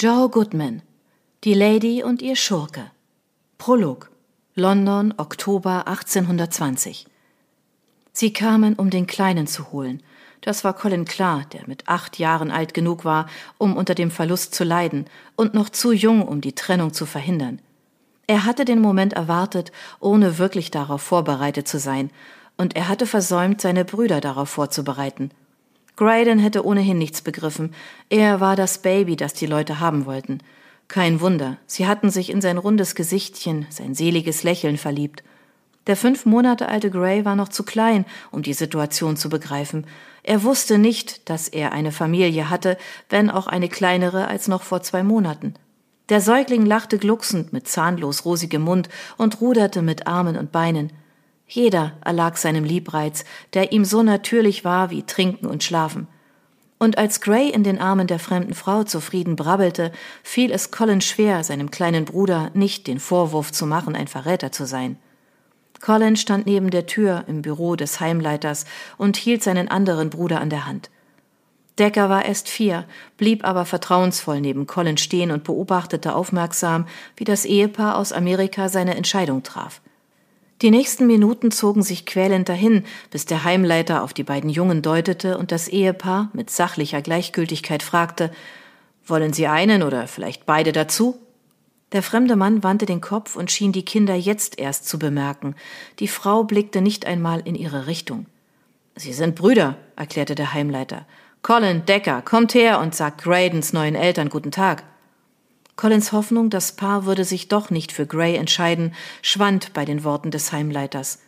Joe Goodman, die Lady und ihr Schurke. Prolog. London, Oktober 1820. Sie kamen, um den Kleinen zu holen. Das war Colin klar, der mit acht Jahren alt genug war, um unter dem Verlust zu leiden und noch zu jung, um die Trennung zu verhindern. Er hatte den Moment erwartet, ohne wirklich darauf vorbereitet zu sein, und er hatte versäumt, seine Brüder darauf vorzubereiten. Graydon hätte ohnehin nichts begriffen. Er war das Baby, das die Leute haben wollten. Kein Wunder, sie hatten sich in sein rundes Gesichtchen, sein seliges Lächeln verliebt. Der fünf Monate alte Gray war noch zu klein, um die Situation zu begreifen. Er wusste nicht, dass er eine Familie hatte, wenn auch eine kleinere als noch vor zwei Monaten. Der Säugling lachte glucksend mit zahnlos rosigem Mund und ruderte mit Armen und Beinen. Jeder erlag seinem Liebreiz, der ihm so natürlich war wie Trinken und Schlafen. Und als Gray in den Armen der fremden Frau zufrieden brabbelte, fiel es Colin schwer, seinem kleinen Bruder nicht den Vorwurf zu machen, ein Verräter zu sein. Colin stand neben der Tür im Büro des Heimleiters und hielt seinen anderen Bruder an der Hand. Decker war erst vier, blieb aber vertrauensvoll neben Colin stehen und beobachtete aufmerksam, wie das Ehepaar aus Amerika seine Entscheidung traf. Die nächsten Minuten zogen sich quälend dahin, bis der Heimleiter auf die beiden Jungen deutete und das Ehepaar mit sachlicher Gleichgültigkeit fragte Wollen Sie einen oder vielleicht beide dazu? Der fremde Mann wandte den Kopf und schien die Kinder jetzt erst zu bemerken. Die Frau blickte nicht einmal in ihre Richtung. Sie sind Brüder, erklärte der Heimleiter. Colin Decker, kommt her und sagt Graydons neuen Eltern guten Tag. Collins Hoffnung, das Paar würde sich doch nicht für Gray entscheiden, schwand bei den Worten des Heimleiters.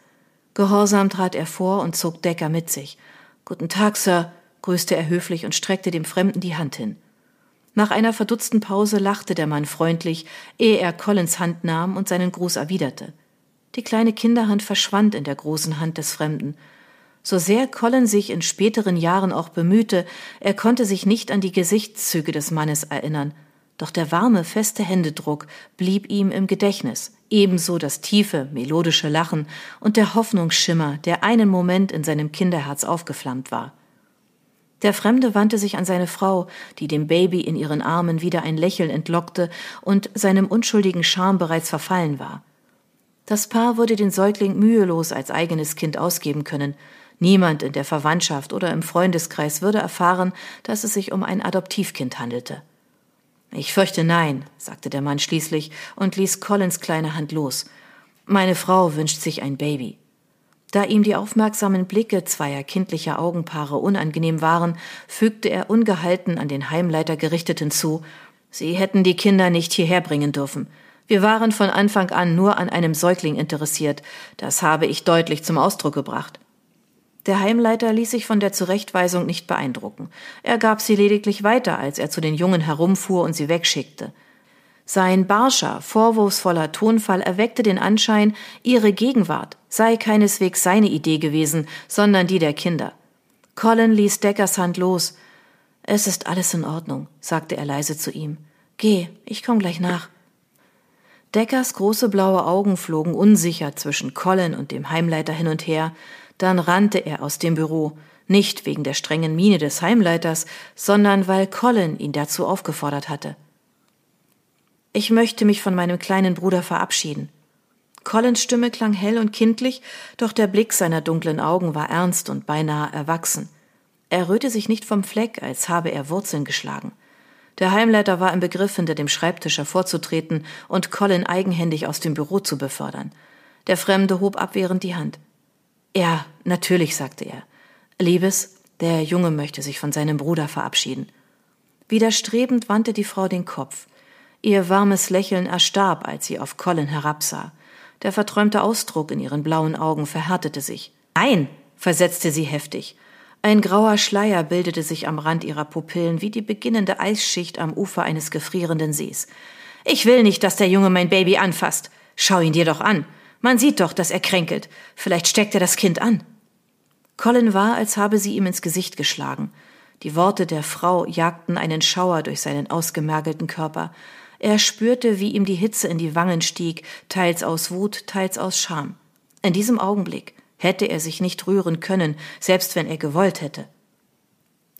Gehorsam trat er vor und zog Decker mit sich. Guten Tag, Sir, grüßte er höflich und streckte dem Fremden die Hand hin. Nach einer verdutzten Pause lachte der Mann freundlich, ehe er Collins Hand nahm und seinen Gruß erwiderte. Die kleine Kinderhand verschwand in der großen Hand des Fremden. So sehr Colin sich in späteren Jahren auch bemühte, er konnte sich nicht an die Gesichtszüge des Mannes erinnern – doch der warme, feste Händedruck blieb ihm im Gedächtnis, ebenso das tiefe, melodische Lachen und der Hoffnungsschimmer, der einen Moment in seinem Kinderherz aufgeflammt war. Der Fremde wandte sich an seine Frau, die dem Baby in ihren Armen wieder ein Lächeln entlockte und seinem unschuldigen Charme bereits verfallen war. Das Paar würde den Säugling mühelos als eigenes Kind ausgeben können. Niemand in der Verwandtschaft oder im Freundeskreis würde erfahren, dass es sich um ein Adoptivkind handelte. Ich fürchte nein, sagte der Mann schließlich und ließ Collins kleine Hand los. Meine Frau wünscht sich ein Baby. Da ihm die aufmerksamen Blicke zweier kindlicher Augenpaare unangenehm waren, fügte er ungehalten an den Heimleiter gerichtet hinzu Sie hätten die Kinder nicht hierher bringen dürfen. Wir waren von Anfang an nur an einem Säugling interessiert. Das habe ich deutlich zum Ausdruck gebracht. Der Heimleiter ließ sich von der Zurechtweisung nicht beeindrucken. Er gab sie lediglich weiter, als er zu den Jungen herumfuhr und sie wegschickte. Sein barscher, vorwurfsvoller Tonfall erweckte den Anschein, ihre Gegenwart sei keineswegs seine Idee gewesen, sondern die der Kinder. Colin ließ Deckers Hand los. Es ist alles in Ordnung, sagte er leise zu ihm. Geh, ich komm gleich nach. Deckers große blaue Augen flogen unsicher zwischen Colin und dem Heimleiter hin und her, dann rannte er aus dem Büro, nicht wegen der strengen Miene des Heimleiters, sondern weil Colin ihn dazu aufgefordert hatte. Ich möchte mich von meinem kleinen Bruder verabschieden. Collins Stimme klang hell und kindlich, doch der Blick seiner dunklen Augen war ernst und beinahe erwachsen. Er rührte sich nicht vom Fleck, als habe er Wurzeln geschlagen. Der Heimleiter war im Begriff, hinter dem Schreibtisch hervorzutreten und Colin eigenhändig aus dem Büro zu befördern. Der Fremde hob abwehrend die Hand. Ja, natürlich, sagte er. Liebes, der Junge möchte sich von seinem Bruder verabschieden. Widerstrebend wandte die Frau den Kopf. Ihr warmes Lächeln erstarb, als sie auf Colin herabsah. Der verträumte Ausdruck in ihren blauen Augen verhärtete sich. Nein, versetzte sie heftig. Ein grauer Schleier bildete sich am Rand ihrer Pupillen wie die beginnende Eisschicht am Ufer eines gefrierenden Sees. Ich will nicht, dass der Junge mein Baby anfasst. Schau ihn dir doch an. Man sieht doch, dass er kränkelt. Vielleicht steckt er das Kind an. Colin war, als habe sie ihm ins Gesicht geschlagen. Die Worte der Frau jagten einen Schauer durch seinen ausgemergelten Körper. Er spürte, wie ihm die Hitze in die Wangen stieg, teils aus Wut, teils aus Scham. In diesem Augenblick hätte er sich nicht rühren können, selbst wenn er gewollt hätte.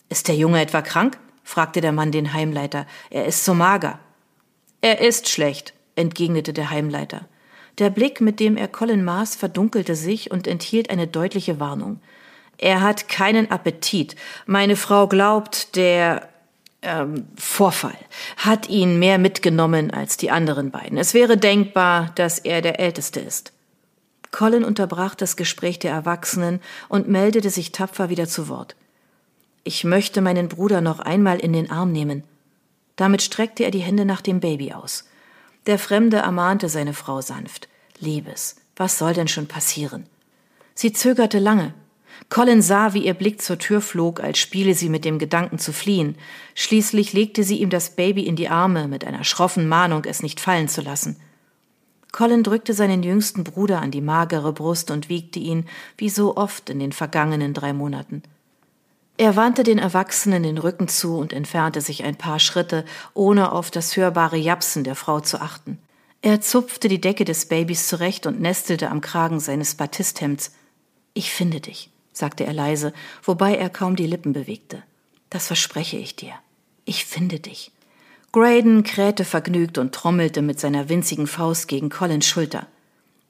Ist der Junge etwa krank? fragte der Mann den Heimleiter. Er ist so mager. Er ist schlecht, entgegnete der Heimleiter. Der Blick, mit dem er Colin maß, verdunkelte sich und enthielt eine deutliche Warnung. Er hat keinen Appetit. Meine Frau glaubt, der ähm, Vorfall hat ihn mehr mitgenommen als die anderen beiden. Es wäre denkbar, dass er der Älteste ist. Colin unterbrach das Gespräch der Erwachsenen und meldete sich tapfer wieder zu Wort. Ich möchte meinen Bruder noch einmal in den Arm nehmen. Damit streckte er die Hände nach dem Baby aus. Der Fremde ermahnte seine Frau sanft. Liebes, was soll denn schon passieren? Sie zögerte lange, Colin sah, wie ihr Blick zur Tür flog, als spiele sie mit dem Gedanken zu fliehen. Schließlich legte sie ihm das Baby in die Arme mit einer schroffen Mahnung, es nicht fallen zu lassen. Colin drückte seinen jüngsten Bruder an die magere Brust und wiegte ihn, wie so oft in den vergangenen drei Monaten. Er wandte den Erwachsenen den Rücken zu und entfernte sich ein paar Schritte, ohne auf das hörbare Japsen der Frau zu achten. Er zupfte die Decke des Babys zurecht und nestelte am Kragen seines Batisthemds. Ich finde dich sagte er leise, wobei er kaum die Lippen bewegte. Das verspreche ich dir. Ich finde dich. Graydon krähte vergnügt und trommelte mit seiner winzigen Faust gegen Collins Schulter.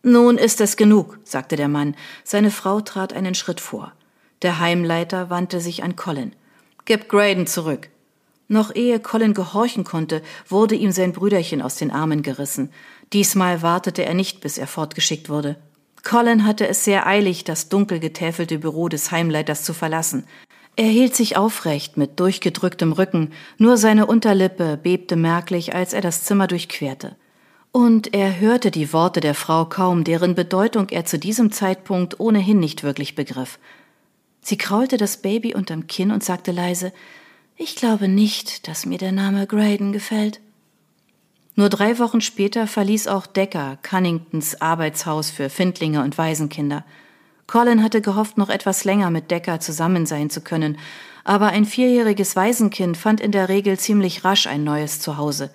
Nun ist es genug, sagte der Mann. Seine Frau trat einen Schritt vor. Der Heimleiter wandte sich an Colin. Gib Graydon zurück. Noch ehe Colin gehorchen konnte, wurde ihm sein Brüderchen aus den Armen gerissen. Diesmal wartete er nicht, bis er fortgeschickt wurde. Colin hatte es sehr eilig, das dunkel getäfelte Büro des Heimleiters zu verlassen. Er hielt sich aufrecht mit durchgedrücktem Rücken, nur seine Unterlippe bebte merklich, als er das Zimmer durchquerte. Und er hörte die Worte der Frau kaum, deren Bedeutung er zu diesem Zeitpunkt ohnehin nicht wirklich begriff. Sie kraulte das Baby unterm Kinn und sagte leise Ich glaube nicht, dass mir der Name Graydon gefällt. Nur drei Wochen später verließ auch Decker Cunningtons Arbeitshaus für Findlinge und Waisenkinder. Colin hatte gehofft, noch etwas länger mit Decker zusammen sein zu können, aber ein vierjähriges Waisenkind fand in der Regel ziemlich rasch ein neues Zuhause.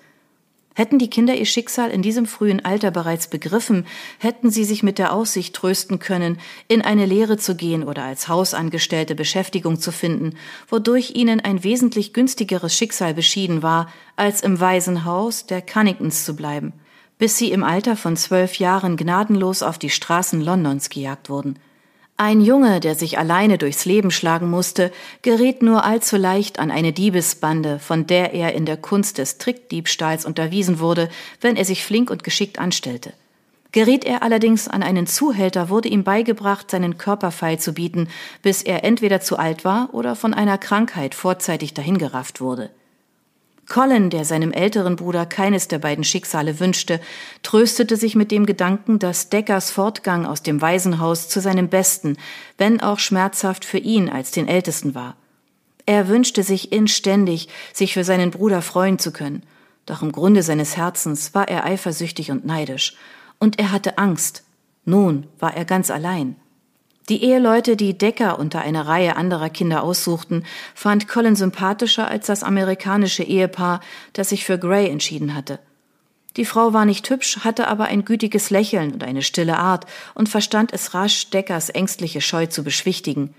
Hätten die Kinder ihr Schicksal in diesem frühen Alter bereits begriffen, hätten sie sich mit der Aussicht trösten können, in eine Lehre zu gehen oder als Hausangestellte Beschäftigung zu finden, wodurch ihnen ein wesentlich günstigeres Schicksal beschieden war, als im Waisenhaus der Cunningtons zu bleiben, bis sie im Alter von zwölf Jahren gnadenlos auf die Straßen Londons gejagt wurden. Ein Junge, der sich alleine durchs Leben schlagen musste, geriet nur allzu leicht an eine Diebesbande, von der er in der Kunst des Trickdiebstahls unterwiesen wurde, wenn er sich flink und geschickt anstellte. Geriet er allerdings an einen Zuhälter, wurde ihm beigebracht, seinen Körper feil zu bieten, bis er entweder zu alt war oder von einer Krankheit vorzeitig dahingerafft wurde. Colin, der seinem älteren Bruder keines der beiden Schicksale wünschte, tröstete sich mit dem Gedanken, dass Deckers Fortgang aus dem Waisenhaus zu seinem Besten, wenn auch schmerzhaft für ihn als den Ältesten war. Er wünschte sich inständig, sich für seinen Bruder freuen zu können, doch im Grunde seines Herzens war er eifersüchtig und neidisch, und er hatte Angst. Nun war er ganz allein. Die Eheleute, die Decker unter einer Reihe anderer Kinder aussuchten, fand Colin sympathischer als das amerikanische Ehepaar, das sich für Gray entschieden hatte. Die Frau war nicht hübsch, hatte aber ein gütiges Lächeln und eine stille Art und verstand es rasch, Deckers ängstliche Scheu zu beschwichtigen.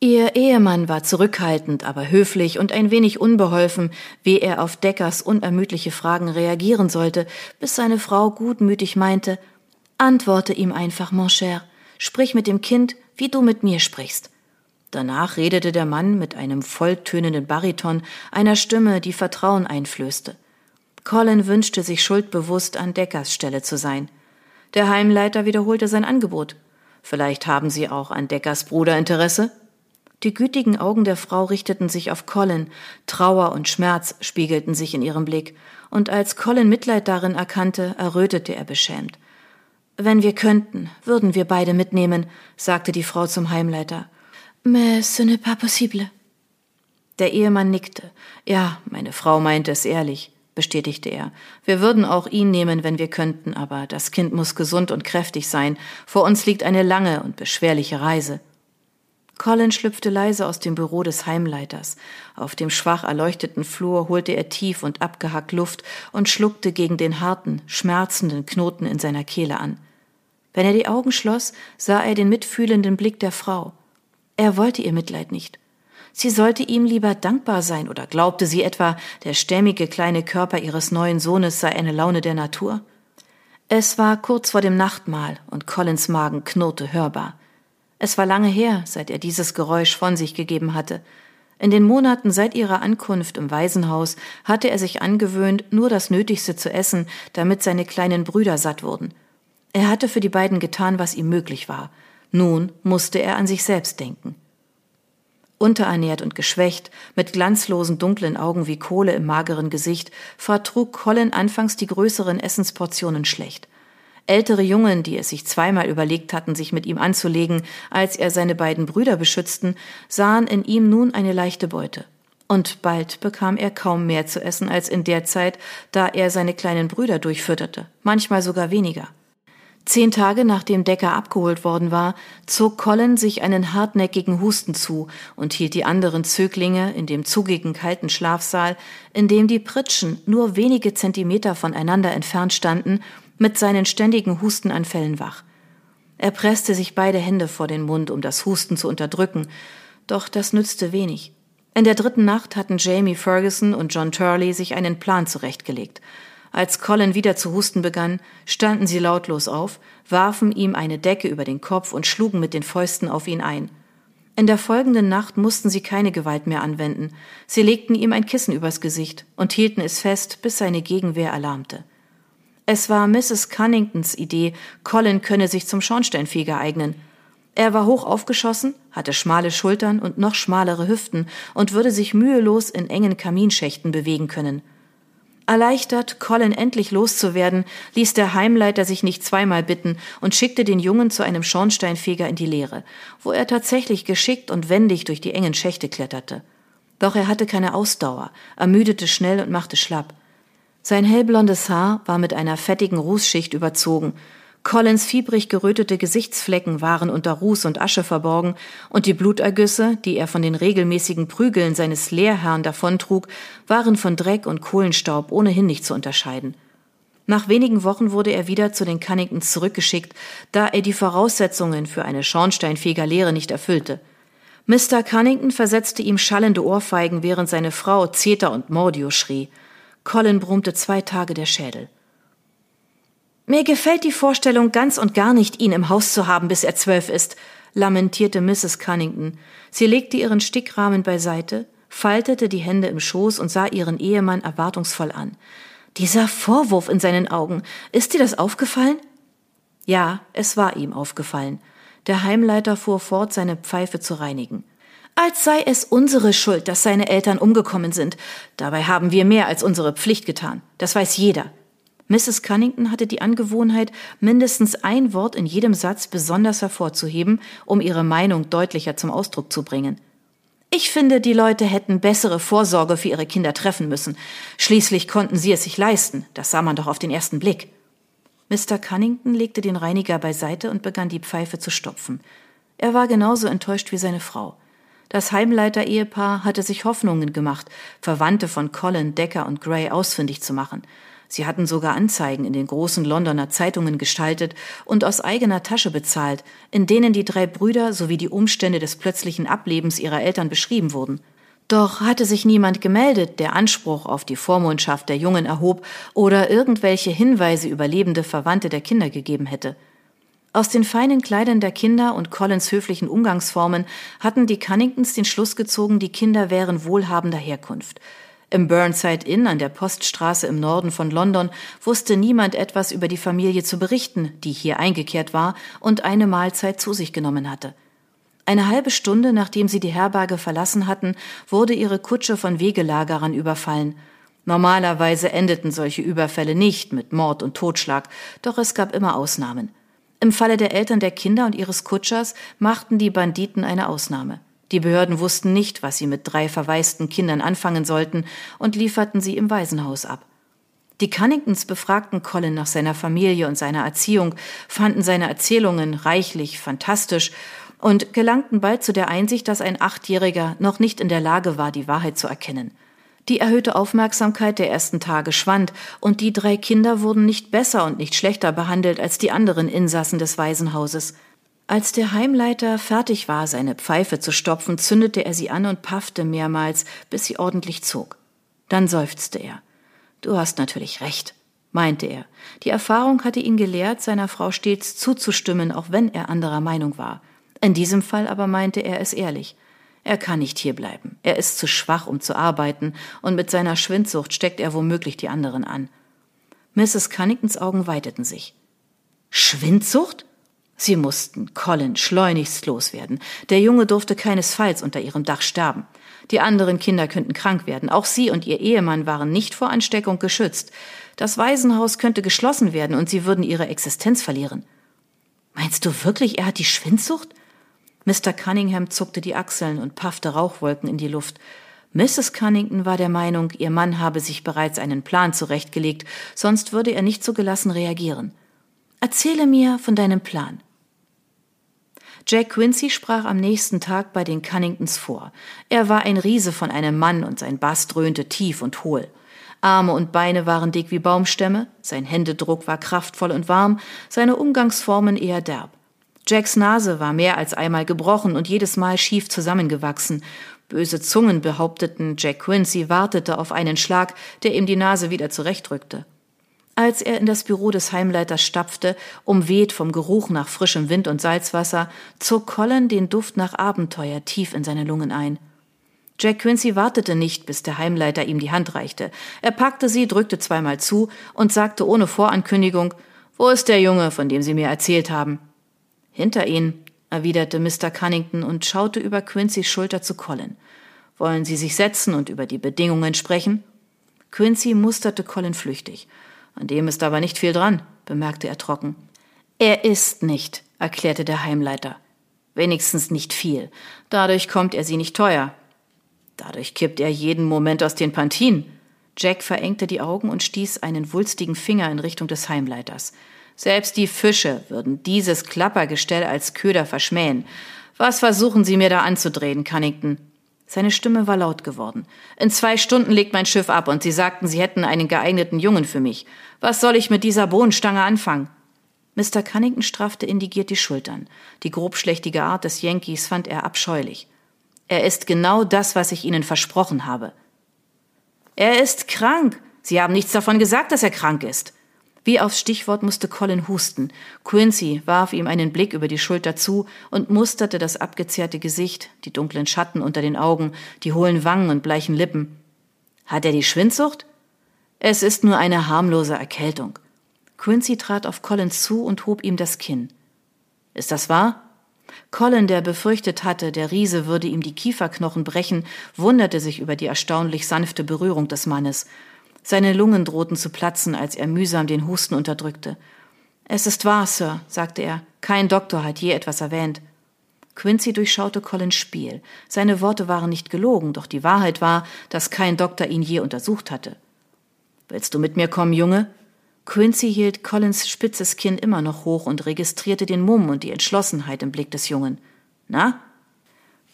Ihr Ehemann war zurückhaltend, aber höflich und ein wenig unbeholfen, wie er auf Deckers unermüdliche Fragen reagieren sollte, bis seine Frau gutmütig meinte, Antworte ihm einfach, mon cher. Sprich mit dem Kind, wie du mit mir sprichst. Danach redete der Mann mit einem volltönenden Bariton, einer Stimme, die Vertrauen einflößte. Colin wünschte sich schuldbewusst an Deckers Stelle zu sein. Der Heimleiter wiederholte sein Angebot. Vielleicht haben Sie auch an Deckers Bruder Interesse? Die gütigen Augen der Frau richteten sich auf Colin, Trauer und Schmerz spiegelten sich in ihrem Blick, und als Colin Mitleid darin erkannte, errötete er beschämt. Wenn wir könnten, würden wir beide mitnehmen, sagte die Frau zum Heimleiter. Mais ce n'est pas possible. Der Ehemann nickte. Ja, meine Frau meinte es ehrlich, bestätigte er. Wir würden auch ihn nehmen, wenn wir könnten, aber das Kind muss gesund und kräftig sein. Vor uns liegt eine lange und beschwerliche Reise. Colin schlüpfte leise aus dem Büro des Heimleiters. Auf dem schwach erleuchteten Flur holte er tief und abgehackt Luft und schluckte gegen den harten, schmerzenden Knoten in seiner Kehle an. Wenn er die Augen schloss, sah er den mitfühlenden Blick der Frau. Er wollte ihr Mitleid nicht. Sie sollte ihm lieber dankbar sein oder glaubte sie etwa, der stämmige kleine Körper ihres neuen Sohnes sei eine Laune der Natur? Es war kurz vor dem Nachtmahl und Collins Magen knurrte hörbar. Es war lange her, seit er dieses Geräusch von sich gegeben hatte. In den Monaten seit ihrer Ankunft im Waisenhaus hatte er sich angewöhnt, nur das Nötigste zu essen, damit seine kleinen Brüder satt wurden. Er hatte für die beiden getan, was ihm möglich war. Nun musste er an sich selbst denken. Unterernährt und geschwächt, mit glanzlosen dunklen Augen wie Kohle im mageren Gesicht, vertrug Colin anfangs die größeren Essensportionen schlecht. Ältere Jungen, die es sich zweimal überlegt hatten, sich mit ihm anzulegen, als er seine beiden Brüder beschützten, sahen in ihm nun eine leichte Beute. Und bald bekam er kaum mehr zu essen als in der Zeit, da er seine kleinen Brüder durchfütterte, manchmal sogar weniger. Zehn Tage nachdem Decker abgeholt worden war, zog Colin sich einen hartnäckigen Husten zu und hielt die anderen Zöglinge in dem zugigen kalten Schlafsaal, in dem die Pritschen nur wenige Zentimeter voneinander entfernt standen, mit seinen ständigen Hustenanfällen wach. Er presste sich beide Hände vor den Mund, um das Husten zu unterdrücken, doch das nützte wenig. In der dritten Nacht hatten Jamie Ferguson und John Turley sich einen Plan zurechtgelegt. Als Colin wieder zu husten begann, standen sie lautlos auf, warfen ihm eine Decke über den Kopf und schlugen mit den Fäusten auf ihn ein. In der folgenden Nacht mussten sie keine Gewalt mehr anwenden. Sie legten ihm ein Kissen übers Gesicht und hielten es fest, bis seine Gegenwehr erlahmte. Es war Mrs. Cunningtons Idee, Colin könne sich zum Schornsteinfeger eignen. Er war hoch aufgeschossen, hatte schmale Schultern und noch schmalere Hüften und würde sich mühelos in engen Kaminschächten bewegen können. Erleichtert, Colin endlich loszuwerden, ließ der Heimleiter sich nicht zweimal bitten und schickte den Jungen zu einem Schornsteinfeger in die Leere, wo er tatsächlich geschickt und wendig durch die engen Schächte kletterte. Doch er hatte keine Ausdauer, ermüdete schnell und machte schlapp. Sein hellblondes Haar war mit einer fettigen Rußschicht überzogen. Collins fiebrig gerötete Gesichtsflecken waren unter Ruß und Asche verborgen, und die Blutergüsse, die er von den regelmäßigen Prügeln seines Lehrherrn davontrug, waren von Dreck und Kohlenstaub ohnehin nicht zu unterscheiden. Nach wenigen Wochen wurde er wieder zu den Cunningtons zurückgeschickt, da er die Voraussetzungen für eine Schornsteinfegerlehre nicht erfüllte. Mr. Cunnington versetzte ihm schallende Ohrfeigen, während seine Frau Zeta und Mordio schrie. Colin brummte zwei Tage der Schädel. Mir gefällt die Vorstellung ganz und gar nicht, ihn im Haus zu haben, bis er zwölf ist, lamentierte Mrs. Cunnington. Sie legte ihren Stickrahmen beiseite, faltete die Hände im Schoß und sah ihren Ehemann erwartungsvoll an. Dieser Vorwurf in seinen Augen, ist dir das aufgefallen? Ja, es war ihm aufgefallen. Der Heimleiter fuhr fort, seine Pfeife zu reinigen als sei es unsere Schuld, dass seine Eltern umgekommen sind. Dabei haben wir mehr als unsere Pflicht getan. Das weiß jeder. Mrs. Cunnington hatte die Angewohnheit, mindestens ein Wort in jedem Satz besonders hervorzuheben, um ihre Meinung deutlicher zum Ausdruck zu bringen. Ich finde, die Leute hätten bessere Vorsorge für ihre Kinder treffen müssen. Schließlich konnten sie es sich leisten. Das sah man doch auf den ersten Blick. Mr. Cunnington legte den Reiniger beiseite und begann die Pfeife zu stopfen. Er war genauso enttäuscht wie seine Frau. Das Heimleiter-Ehepaar hatte sich Hoffnungen gemacht, Verwandte von Colin, Decker und Gray ausfindig zu machen. Sie hatten sogar Anzeigen in den großen Londoner Zeitungen gestaltet und aus eigener Tasche bezahlt, in denen die drei Brüder sowie die Umstände des plötzlichen Ablebens ihrer Eltern beschrieben wurden. Doch hatte sich niemand gemeldet, der Anspruch auf die Vormundschaft der Jungen erhob oder irgendwelche Hinweise über lebende Verwandte der Kinder gegeben hätte. Aus den feinen Kleidern der Kinder und Collins höflichen Umgangsformen hatten die Cunningtons den Schluss gezogen, die Kinder wären wohlhabender Herkunft. Im Burnside Inn an der Poststraße im Norden von London wusste niemand etwas über die Familie zu berichten, die hier eingekehrt war und eine Mahlzeit zu sich genommen hatte. Eine halbe Stunde nachdem sie die Herberge verlassen hatten, wurde ihre Kutsche von Wegelagerern überfallen. Normalerweise endeten solche Überfälle nicht mit Mord und Totschlag, doch es gab immer Ausnahmen. Im Falle der Eltern der Kinder und ihres Kutschers machten die Banditen eine Ausnahme. Die Behörden wussten nicht, was sie mit drei verwaisten Kindern anfangen sollten und lieferten sie im Waisenhaus ab. Die Cunningtons befragten Colin nach seiner Familie und seiner Erziehung, fanden seine Erzählungen reichlich fantastisch und gelangten bald zu der Einsicht, dass ein Achtjähriger noch nicht in der Lage war, die Wahrheit zu erkennen. Die erhöhte Aufmerksamkeit der ersten Tage schwand, und die drei Kinder wurden nicht besser und nicht schlechter behandelt als die anderen Insassen des Waisenhauses. Als der Heimleiter fertig war, seine Pfeife zu stopfen, zündete er sie an und paffte mehrmals, bis sie ordentlich zog. Dann seufzte er. Du hast natürlich recht, meinte er. Die Erfahrung hatte ihn gelehrt, seiner Frau stets zuzustimmen, auch wenn er anderer Meinung war. In diesem Fall aber meinte er es ehrlich. Er kann nicht hierbleiben. Er ist zu schwach, um zu arbeiten, und mit seiner Schwindsucht steckt er womöglich die anderen an. Mrs. Cunningtons Augen weiteten sich. Schwindsucht? Sie mussten Colin schleunigst loswerden. Der Junge durfte keinesfalls unter ihrem Dach sterben. Die anderen Kinder könnten krank werden. Auch sie und ihr Ehemann waren nicht vor Ansteckung geschützt. Das Waisenhaus könnte geschlossen werden und sie würden ihre Existenz verlieren. Meinst du wirklich, er hat die Schwindsucht? Mr. Cunningham zuckte die Achseln und paffte Rauchwolken in die Luft. Mrs. Cunnington war der Meinung, ihr Mann habe sich bereits einen Plan zurechtgelegt, sonst würde er nicht so gelassen reagieren. Erzähle mir von deinem Plan. Jack Quincy sprach am nächsten Tag bei den Cunningtons vor. Er war ein Riese von einem Mann und sein Bass dröhnte tief und hohl. Arme und Beine waren dick wie Baumstämme, sein Händedruck war kraftvoll und warm, seine Umgangsformen eher derb. Jacks Nase war mehr als einmal gebrochen und jedes Mal schief zusammengewachsen. Böse Zungen behaupteten, Jack Quincy wartete auf einen Schlag, der ihm die Nase wieder zurechtrückte. Als er in das Büro des Heimleiters stapfte, umweht vom Geruch nach frischem Wind und Salzwasser, zog Colin den Duft nach Abenteuer tief in seine Lungen ein. Jack Quincy wartete nicht, bis der Heimleiter ihm die Hand reichte. Er packte sie, drückte zweimal zu und sagte ohne Vorankündigung, wo ist der Junge, von dem Sie mir erzählt haben? Hinter Ihnen, erwiderte Mr. Cunnington und schaute über Quincy's Schulter zu Colin. Wollen Sie sich setzen und über die Bedingungen sprechen? Quincy musterte Colin flüchtig. An dem ist aber nicht viel dran, bemerkte er trocken. Er ist nicht, erklärte der Heimleiter. Wenigstens nicht viel. Dadurch kommt er sie nicht teuer. Dadurch kippt er jeden Moment aus den Pantinen. Jack verengte die Augen und stieß einen wulstigen Finger in Richtung des Heimleiters. Selbst die Fische würden dieses Klappergestell als Köder verschmähen. Was versuchen Sie mir da anzudrehen, Cunnington? Seine Stimme war laut geworden. In zwei Stunden legt mein Schiff ab und Sie sagten, Sie hätten einen geeigneten Jungen für mich. Was soll ich mit dieser Bohnenstange anfangen? Mr. Cunnington straffte indigiert die Schultern. Die grobschlächtige Art des Yankees fand er abscheulich. Er ist genau das, was ich Ihnen versprochen habe. Er ist krank. Sie haben nichts davon gesagt, dass er krank ist. Wie aufs Stichwort musste Colin husten. Quincy warf ihm einen Blick über die Schulter zu und musterte das abgezehrte Gesicht, die dunklen Schatten unter den Augen, die hohlen Wangen und bleichen Lippen. Hat er die Schwindsucht? Es ist nur eine harmlose Erkältung. Quincy trat auf Colin zu und hob ihm das Kinn. Ist das wahr? Colin, der befürchtet hatte, der Riese würde ihm die Kieferknochen brechen, wunderte sich über die erstaunlich sanfte Berührung des Mannes. Seine Lungen drohten zu platzen, als er mühsam den Husten unterdrückte. Es ist wahr, Sir, sagte er. Kein Doktor hat je etwas erwähnt. Quincy durchschaute Collins Spiel. Seine Worte waren nicht gelogen, doch die Wahrheit war, dass kein Doktor ihn je untersucht hatte. Willst du mit mir kommen, Junge? Quincy hielt Collins spitzes Kinn immer noch hoch und registrierte den Mumm und die Entschlossenheit im Blick des Jungen. Na?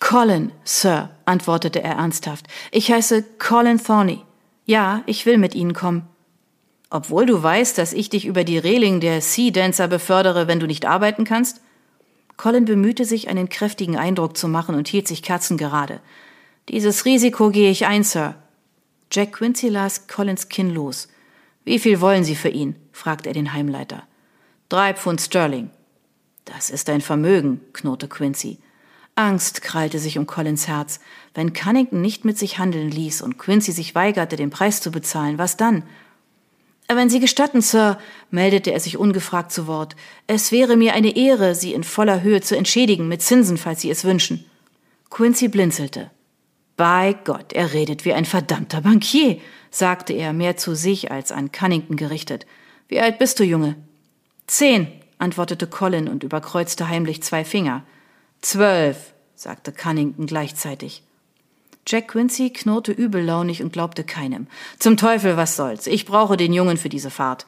Colin, Sir, antwortete er ernsthaft. Ich heiße Colin Thorny. Ja, ich will mit Ihnen kommen. Obwohl du weißt, dass ich dich über die Reling der Sea Dancer befördere, wenn du nicht arbeiten kannst? Colin bemühte sich, einen kräftigen Eindruck zu machen und hielt sich kerzengerade. Dieses Risiko gehe ich ein, Sir. Jack Quincy las Collins Kinn los. Wie viel wollen Sie für ihn? fragte er den Heimleiter. Drei Pfund Sterling. Das ist ein Vermögen, knurrte Quincy. Angst krallte sich um Collins Herz. Wenn Cunnington nicht mit sich handeln ließ und Quincy sich weigerte, den Preis zu bezahlen, was dann? Wenn Sie gestatten, Sir, meldete er sich ungefragt zu Wort, es wäre mir eine Ehre, Sie in voller Höhe zu entschädigen, mit Zinsen, falls Sie es wünschen. Quincy blinzelte. Bei Gott, er redet wie ein verdammter Bankier, sagte er mehr zu sich als an Cunnington gerichtet. Wie alt bist du, Junge? Zehn, antwortete Colin und überkreuzte heimlich zwei Finger. Zwölf, sagte Cunnington gleichzeitig. Jack Quincy knurrte übellaunig und glaubte keinem. Zum Teufel, was soll's? Ich brauche den Jungen für diese Fahrt.